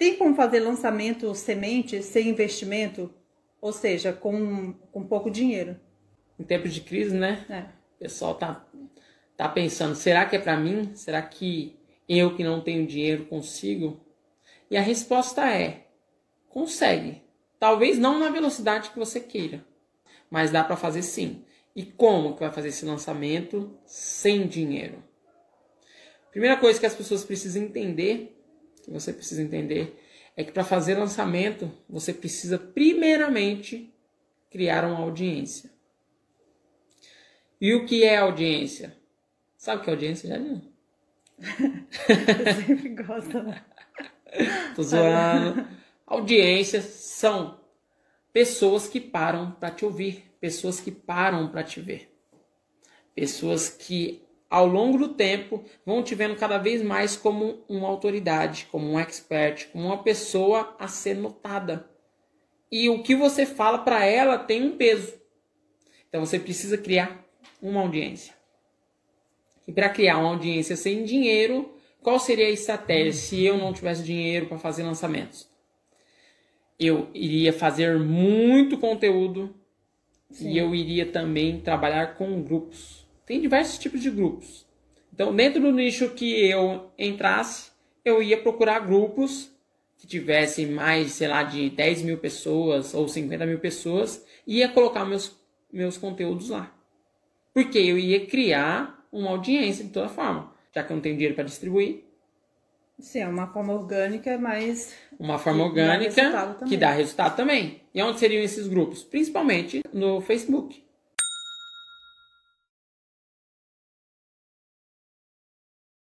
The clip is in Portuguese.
Tem como fazer lançamento semente sem investimento? Ou seja, com, com pouco dinheiro? Em tempos de crise, né? É. O pessoal tá, tá pensando, será que é para mim? Será que eu que não tenho dinheiro consigo? E a resposta é: consegue. Talvez não na velocidade que você queira, mas dá para fazer sim. E como que vai fazer esse lançamento sem dinheiro? Primeira coisa que as pessoas precisam entender, que você precisa entender, é que para fazer lançamento, você precisa primeiramente criar uma audiência. E o que é audiência? Sabe o que é audiência, Eu sempre gosto. Né? Tô zoando. Audiências são pessoas que param para te ouvir, pessoas que param para te ver. Pessoas que ao longo do tempo vão te vendo cada vez mais como uma autoridade, como um expert, como uma pessoa a ser notada. E o que você fala para ela tem um peso. Então você precisa criar uma audiência. E para criar uma audiência sem dinheiro, qual seria a estratégia se eu não tivesse dinheiro para fazer lançamentos? Eu iria fazer muito conteúdo Sim. e eu iria também trabalhar com grupos. Tem diversos tipos de grupos. Então, dentro do nicho que eu entrasse, eu ia procurar grupos que tivessem mais, sei lá, de 10 mil pessoas ou 50 mil pessoas e ia colocar meus, meus conteúdos lá. Porque eu ia criar uma audiência de toda forma, já que eu não tenho dinheiro para distribuir. Sim, é uma forma orgânica, mas. Uma forma orgânica dá que dá resultado também. E onde seriam esses grupos? Principalmente no Facebook.